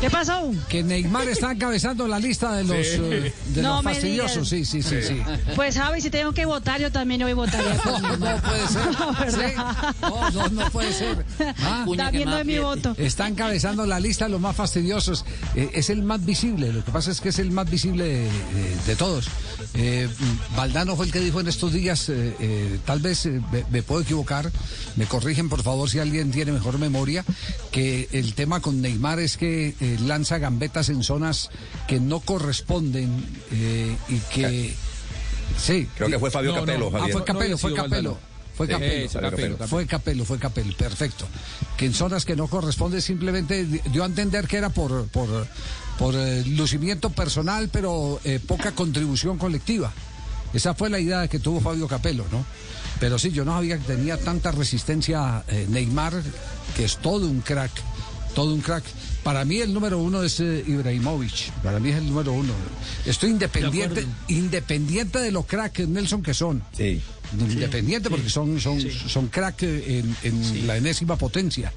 ¿Qué pasó? Que Neymar está encabezando la lista de los, eh, de No los me fastidiosos. Sí, sí, sí, sí. Pues Javi, si tengo que votar, yo también hoy votaría No, no puede ser. Sí. No, no, no puede ser. Ah, Está viendo de mi voto. Está encabezando la lista de los más fastidiosos. Eh, es el más visible. Lo que pasa es que es el más visible de, de- de todos. Eh, Valdano fue el que dijo en estos días, eh, eh, tal vez eh, me, me puedo equivocar, me corrigen por favor si alguien tiene mejor memoria, que el tema con Neymar es que eh, lanza gambetas en zonas que no corresponden eh, y que... Sí. Creo que fue Fabio No, no. Capello, Ah, fue Capello, No, fue Capello. Valdano. Fue Capello. Fue Capello, fue Capello, perfecto. Que en zonas que no corresponde simplemente di- dio a entender que era por, por, por eh, lucimiento personal, pero eh, poca contribución colectiva. Esa fue la idea que tuvo Fabio Capello, ¿no? Pero sí, yo no sabía que tenía tanta resistencia Neymar, que es todo un crack, todo un crack. Para mí el número uno es eh, Ibrahimovic, para mí es el número uno. Estoy independiente, independiente de los cracks, Nelson, que son. Sí. Independiente porque son, son, son crack en, en la enésima potencia.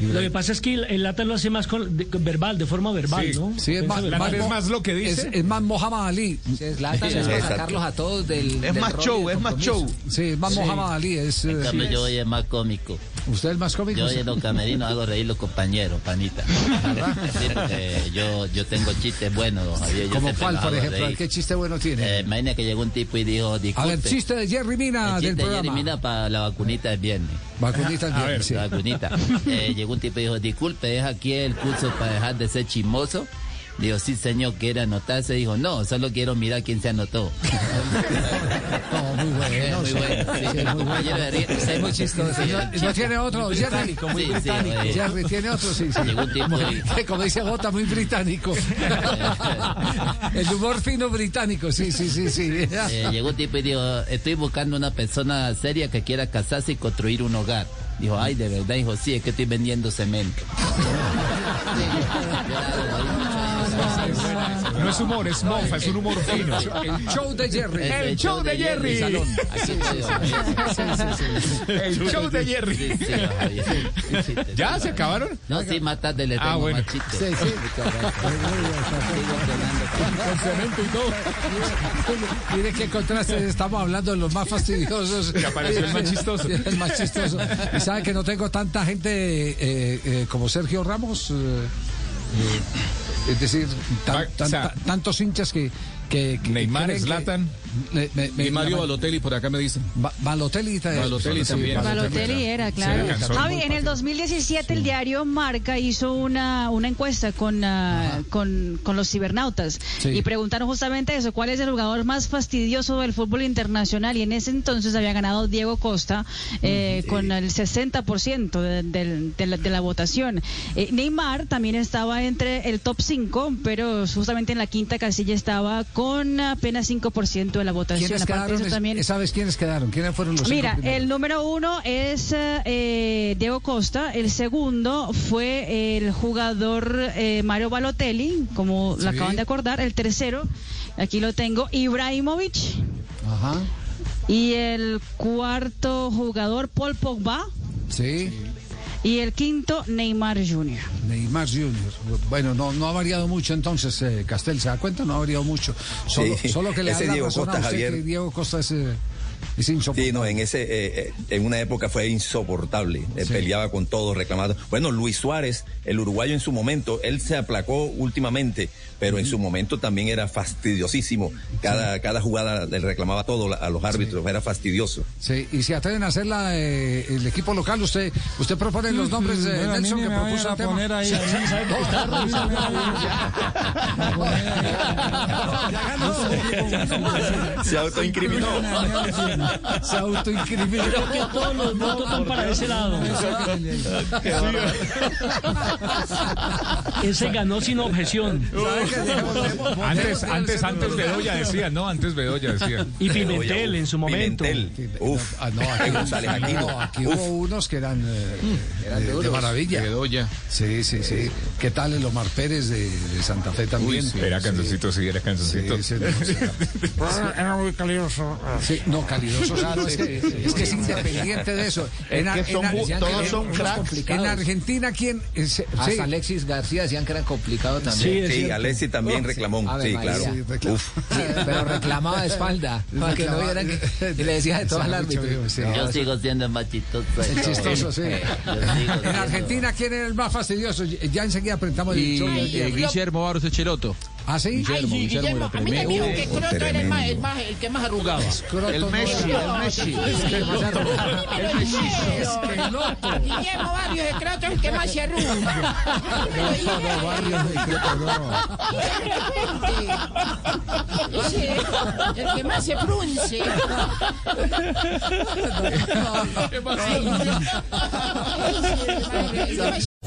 Lo que pasa es que el, Lata lo hace más con, de- verbal, de forma verbal, Sí. ¿no? Sí, es más, más- es más lo que dice. es más Mohamed Ali. Es Zlatan, es para sacarlos a todos del. Es del más show, es más show. Sí, es más Mohamed Ali. Es, eh, En cambio, sí. yo hoy es más cómico. ¿Usted es más cómico? Yo hoy en los camerinos hago reír los compañeros, panita. Sí, porque yo, yo tengo chistes buenos. Javier, yo ¿Como cuál, por ejemplo? ¿Qué chiste bueno tiene? Eh, imagina que llegó un tipo y dijo, a disculpe. ver, chiste de Jerry Mina el del de Jerry. Mina para la vacunita del viernes. Vacunita el viernes, sí. La vacunita. Eh, llegó un tipo y dijo, disculpe, ¿es aquí el curso para dejar de ser chismoso? Digo, sí, señor, ¿quiere anotarse? Dijo, no, solo quiero mirar quién se anotó. No, muy bueno. Muy sí. bueno, sí. Sí, muy es muy chistoso. ¿Y no tiene otro? Jerry. Sí, sí, oye. Jerry, ¿tiene otro? Sí, sí. Tipo Como dice Jota, muy británico. El humor fino británico, sí, sí, sí, sí. Eh, llegó un tipo y dijo, estoy buscando una persona seria que quiera casarse y construir un hogar. Dijo, ay, de verdad, dijo, sí, es que estoy vendiendo cemento. No es humor, es mofa, es un humor fino. El show de Jerry. El show de Jerry. El show de Jerry. ¿Ya se acabaron? No, sí, más tarde le Ah, bueno. Sí, sí. Con cemento y todo. Mire qué contraste, estamos hablando de los más fastidiosos. Que apareció el más chistoso. El más chistoso. Sabe que no tengo tanta gente eh, eh, como Sergio Ramos. eh, eh, es decir, tan- tan- tan- tantos hinchas que. que, que Neymar, creen que- Zlatan. Me- me- me- Y Mario Balotelli, por acá me dicen. Ba- Balotelli, ta- Balotelli sí, también. Balotelli era, claro. Sí. Javi, en el 2017 el diario Marca hizo una, una encuesta con, ah, con, con los cibernautas Sí. y preguntaron justamente eso, ¿cuál es el jugador más fastidioso del fútbol internacional? Y en ese entonces había ganado Diego Costa eh, con el 60% de, del- de la, de la votación. Eh, Neymar también estaba entre el top 5, pero justamente en la quinta casilla estaba con apenas 5% de la votación. ¿Quiénes Aparte eso también... ¿Sabes quiénes quedaron? ¿Quiénes fueron los Mira, el número uno es eh, Diego Costa, el segundo fue el jugador eh, Mario Balotelli, como lo Sí. acaban de acordar, el tercero, aquí lo tengo, Ibrahimovic, Ajá. y el cuarto jugador Paul Pogba, Sí. Y el quinto Neymar Jr. Neymar Jr. Bueno, no, no ha variado mucho entonces, eh, Castel, ¿se da cuenta? No ha variado mucho. Solo, Sí, solo que le ese la Diego razón a Costa, usted Javier. que Diego Costa es, eh, es insoportable. Sí, no, en ese, eh, eh, en una época fue insoportable. Eh, Sí. Peleaba con todos, reclamando. Bueno, Luis Suárez, el uruguayo en su momento, él se aplacó últimamente, pero en su momento también era fastidiosísimo. Cada, cada jugada le reclamaba todo a los árbitros, era fastidioso. Sí, y si atreven a hacer la, eh, el equipo local, usted usted propone los nombres de Bueno, a mí Nelson que propuso el tema. poner ahí. Se autoincriminó. Se autoincriminó. Creo que todos los votos van para ese lado. Ese ganó sin objeción. Antes, antes, antes Bedoya decía, no, antes Bedoya decía. Y Pimentel en su momento. Pimentel. Uf. Ah, no, aquí, González no, Aquino. aquí Uf. hubo unos que eran, eh, de, de maravilla. Bedoya. Sí, sí, sí. ¿Qué tal el Omar Pérez de, de Santa Fe también? Era canzoncito, sí, era canzoncito. Sí, sí, no, sí. Era muy calidoso. Sí, no, calidoso, claro, es que, es que es independiente de eso. Todos en- son cracks. En Argentina, ¿quién? Hasta Alexis García decían que era complicado también. Sí, Sí. Alessi también reclamó. Sí, claro. Sí, reclamó. Uf. Sí, pero reclamaba de espalda. Para que no vieran que. Y le decía de árbitro. Sí. Yo sigo siendo más chistoso. Sí. En Argentina, ¿quién era el más fastidioso? Ya enseguida aprendamos el. Guillermo Barros Echeloto. ¿Ah, sí? Ay, sí, Guillermo, a mí me dijo que Croto era el, más, el, más, el que más arrugaba. El Messi, el Messi. El Messi. Guillermo Barrios de Croto es el que más se arruga. No, no, Barrios de Croto, no. Ese, el que más se frunce.